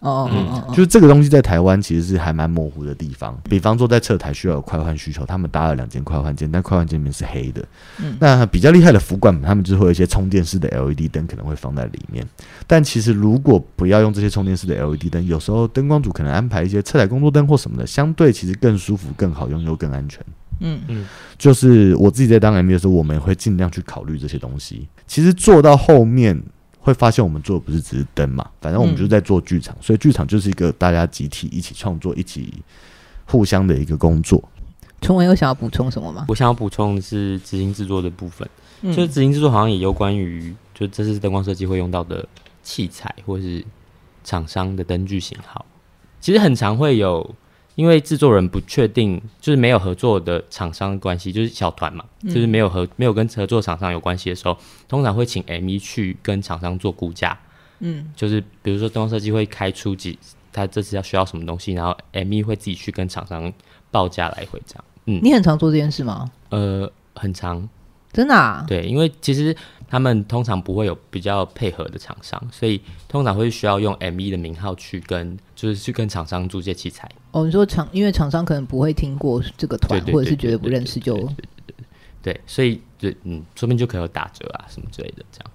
哦，嗯，就是这个东西在台湾其实是还蛮模糊的地方。比方说，在侧台需要有快换需求，他们搭了两间快换间，但快换间里面是黑的。嗯，那比较厉害的服管，他们就会有一些充电式的 LED 灯，可能会放在里面。但其实，如果不要用这些充电式的 LED 灯，有时候灯光组可能安排一些侧台工作灯或什么的，相对其实更舒服、更好用又更安全。嗯嗯，就是我自己在当 MV 的时候，我们会尽量去考虑这些东西。其实做到后面会发现，我们做的不是只是灯嘛，反正我们就是在做剧场，所以剧场就是一个大家集体一起创作、一起互相的一个工作。崇文有想要补充什么吗？我想要补充的是执行制作的部分，嗯、就是执行制作好像也有关于，就这次灯光设计会用到的器材或是厂商的灯具型号，其实很常会有，因为制作人不确定，就是没有合作的厂商关系，就是小团嘛，嗯、就是没有合没有跟合作厂商有关系的时候，通常会请 ME 去跟厂商做估价，嗯，就是比如说灯光设计会开出几，他这次要需要什么东西，然后 ME 会自己去跟厂商报价来回这样。嗯，你很常做这件事吗？呃，很常，真的啊。对，因为其实他们通常不会有比较配合的厂商，所以通常会需要用 ME 的名号去跟，就是去跟厂商租借器材。哦，你说厂，因为厂商可能不会听过这个团，或者是觉得不认识就，对，所以就，嗯，说不定就可以有打折啊什么之类的这样。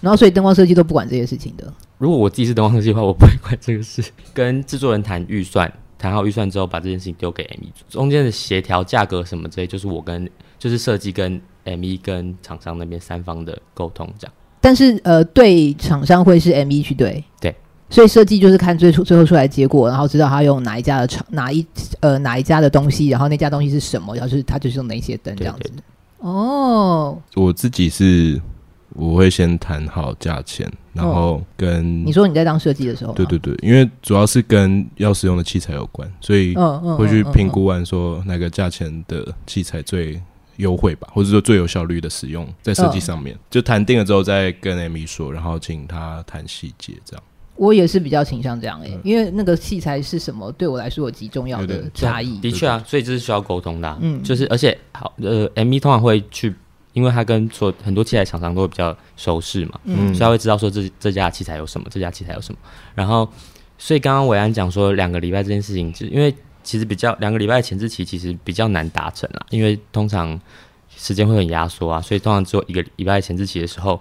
然后，所以灯光设计都不管这些事情的。如果我自己是灯光设计的话，我不会管这个事，跟制作人谈预算。谈好预算之后，把这件事情丢给 ME，中间的协调价格什么之类，就是我跟就是设计跟 ME 跟厂商那边三方的沟通这样。但是呃，对厂商会是 ME 去对，对，所以设计就是看最初最后出来结果，然后知道他用哪一家的厂哪一呃哪一家的东西，然后那家东西是什么，然后就是他就是用哪些灯这样子。对对对哦，我自己是。我会先谈好价钱，然后跟、哦、你说你在当设计的时候，对对对，因为主要是跟要使用的器材有关，所以会去评估完说哪个价钱的器材最优惠吧，或者说最有效率的使用在设计上面，哦、就谈定了之后再跟 ME 说，然后请他谈细节这样。我也是比较倾向这样诶、欸，嗯、因为那个器材是什么对我来说有极重要的差异。的确啊，所以这是需要沟通的、啊，嗯，就是而且好呃，ME 通常会去。因为他跟所很多器材厂商都会比较熟识嘛，嗯，所以他会知道说这这家器材有什么，这家器材有什么。然后，所以刚刚伟安讲说两个礼拜这件事情，就因为其实比较两个礼拜前置期其实比较难达成啦，因为通常时间会很压缩啊，所以通常做一个礼拜前置期的时候，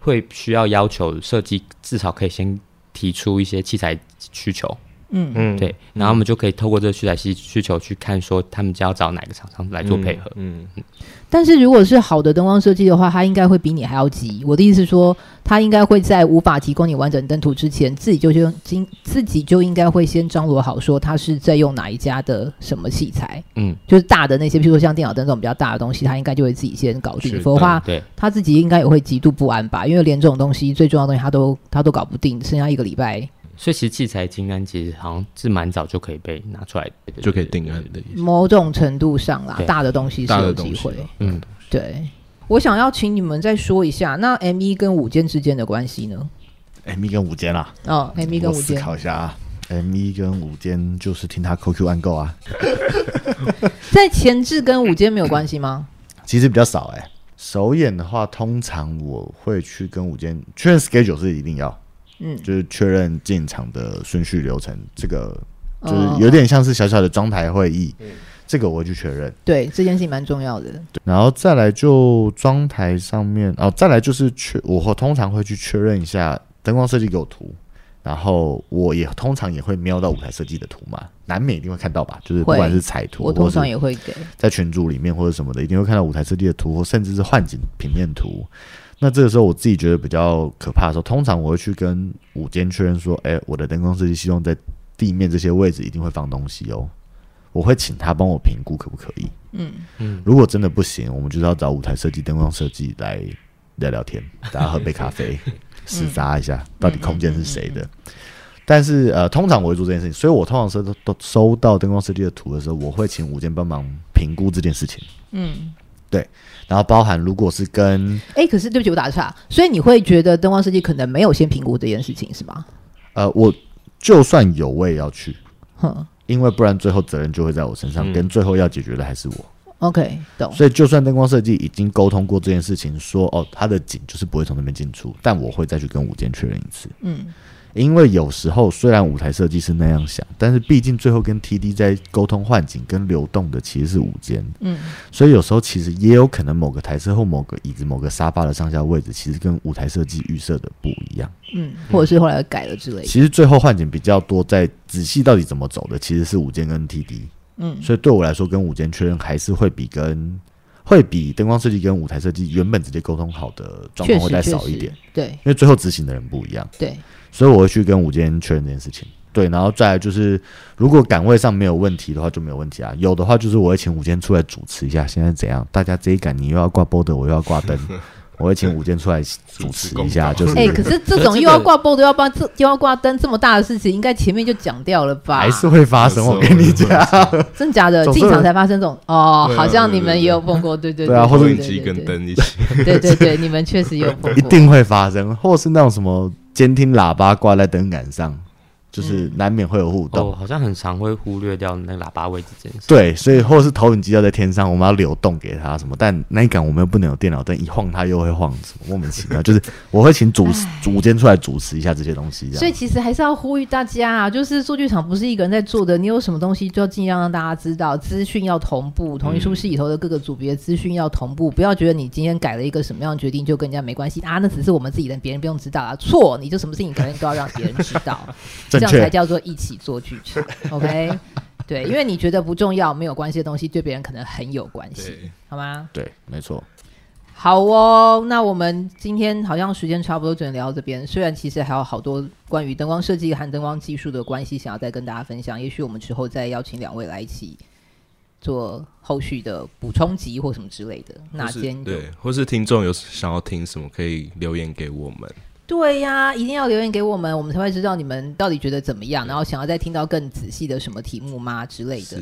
会需要要求设计至少可以先提出一些器材需求。嗯嗯，对，然后我们就可以透过这个需求需需求去看，说他们将要找哪个厂商来做配合。嗯嗯。但是如果是好的灯光设计的话，他应该会比你还要急。我的意思是说，他应该会在无法提供你完整灯图之前，自己就就经自己就应该会先张罗好，说他是在用哪一家的什么器材。嗯，就是大的那些，譬如说像电脑灯这种比较大的东西，他应该就会自己先搞定。否则的话，对，他自己应该也会极度不安吧？因为连这种东西最重要的东西，他都他都搞不定，剩下一个礼拜。所以其实器材清单其实好像是蛮早就可以被拿出来，就可以定案的意思。某种程度上啦，大的东西是有机会。嗯，对。我想要请你们再说一下，那 M 一跟五间之间的关系呢？M 一跟五间啊？哦，M 一跟五间。思考一下啊 M 一跟五间就是听他 QQ 暗购啊。[laughs] 在前置跟五间没有关系吗？[laughs] 其实比较少哎、欸。首演的话，通常我会去跟五间确认 schedule 是一定要。嗯，就是确认进场的顺序流程，这个就是有点像是小小的装台会议，嗯、这个我会去确认。对，这件事情蛮重要的。然后再来就装台上面哦，再来就是确，我通常会去确认一下灯光设计给我图，然后我也通常也会瞄到舞台设计的图嘛，难免一定会看到吧？就是不管是彩图，我通常也会给在群组里面或者什么的，一定会看到舞台设计的图，或甚至是换景平面图。那这个时候，我自己觉得比较可怕的时候，通常我会去跟五间确认说：“哎、欸，我的灯光设计希望在地面这些位置一定会放东西哦。”我会请他帮我评估可不可以。嗯嗯，如果真的不行，我们就是要找舞台设计、灯光设计来聊聊天，大家喝杯咖啡，[laughs] 实扎一下到底空间是谁的。但是呃，通常我会做这件事情，所以我通常收都都收到灯光设计的图的时候，我会请五间帮忙评估这件事情。嗯。对，然后包含如果是跟哎，可是对不起，我打岔，所以你会觉得灯光设计可能没有先评估这件事情是吗？呃，我就算有，我也要去，哼，因为不然最后责任就会在我身上，嗯、跟最后要解决的还是我。OK，懂。所以就算灯光设计已经沟通过这件事情，说哦，他的景就是不会从那边进出，但我会再去跟五间确认一次。嗯。因为有时候虽然舞台设计是那样想，但是毕竟最后跟 TD 在沟通换景跟流动的其实是舞间，嗯，所以有时候其实也有可能某个台车或某个椅子、某个沙发的上下位置，其实跟舞台设计预设的不一样，嗯，或者是后来改了之类的。其实最后换景比较多，在仔细到底怎么走的，其实是舞间跟 TD，嗯，所以对我来说，跟舞间确认还是会比跟会比灯光设计跟舞台设计原本直接沟通好的状况会再少一点，对，因为最后执行的人不一样，对。所以我会去跟五间确认这件事情。对，然后再来就是，如果岗位上没有问题的话，就没有问题啊。有的话就是我会请舞监出来主持一下，现在怎样？大家这一岗你又要挂 board，我又要挂灯。[laughs] 我会请舞监出来主持一下，就是。哎、欸，可是这种又要挂 board 又要挂这又要挂灯这么大的事情，应该前面就讲掉了吧？还是会发生，我跟你讲，[laughs] 真假的，进场才发生这种哦，好像你们也有碰过，对对对，对啊，或者机跟灯一起，对对对，你们确实有碰过，[laughs] 一定会发生，或是那种什么监听喇叭挂在灯杆上。就是难免会有互动，哦，好像很常会忽略掉那个喇叭位置这件事。对，所以或者是投影机要在天上，我们要流动给他什么，但那一杆我们又不能有电脑灯，一晃它又会晃，什么莫名其妙。[laughs] 就是我会请主主监出来主持一下这些东西。所以其实还是要呼吁大家啊，就是做剧场不是一个人在做的，你有什么东西就要尽量让大家知道，资讯要同步，同一出戏里头的各个组别资讯要同步，不要觉得你今天改了一个什么样的决定就跟人家没关系啊，那只是我们自己的，别人不用知道啊。错，你就什么事情可能都要让别人知道，[laughs] 这样才叫做一。起做剧场，[laughs] OK，对，因为你觉得不重要、没有关系的东西，对别人可能很有关系，好吗？对，没错。好哦，那我们今天好像时间差不多，只能聊到这边。虽然其实还有好多关于灯光设计和灯光技术的关系，想要再跟大家分享。也许我们之后再邀请两位来一起做后续的补充集或什么之类的。哪天对，或是听众有想要听什么，可以留言给我们。对呀、啊，一定要留言给我们，我们才会知道你们到底觉得怎么样，然后想要再听到更仔细的什么题目吗之类的。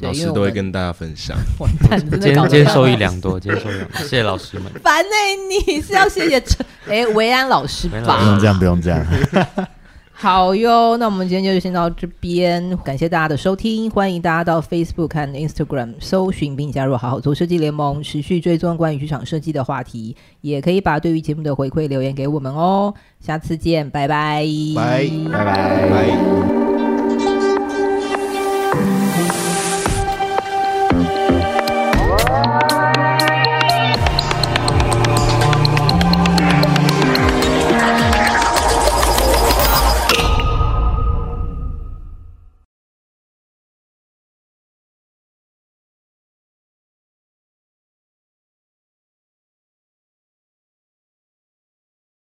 老师都会跟大家分享。[laughs] 完蛋，今天今天受益良多，今天受益良多，谢谢老师们。烦呢，你是要谢谢陈哎维安老师吧？不用这样，不用这样。[laughs] 好哟，那我们今天就先到这边，感谢大家的收听，欢迎大家到 Facebook 和 Instagram 搜寻并加入“好好做设计联盟”，持续追踪关于剧场设计的话题，也可以把对于节目的回馈留言给我们哦。下次见，拜拜，拜拜拜。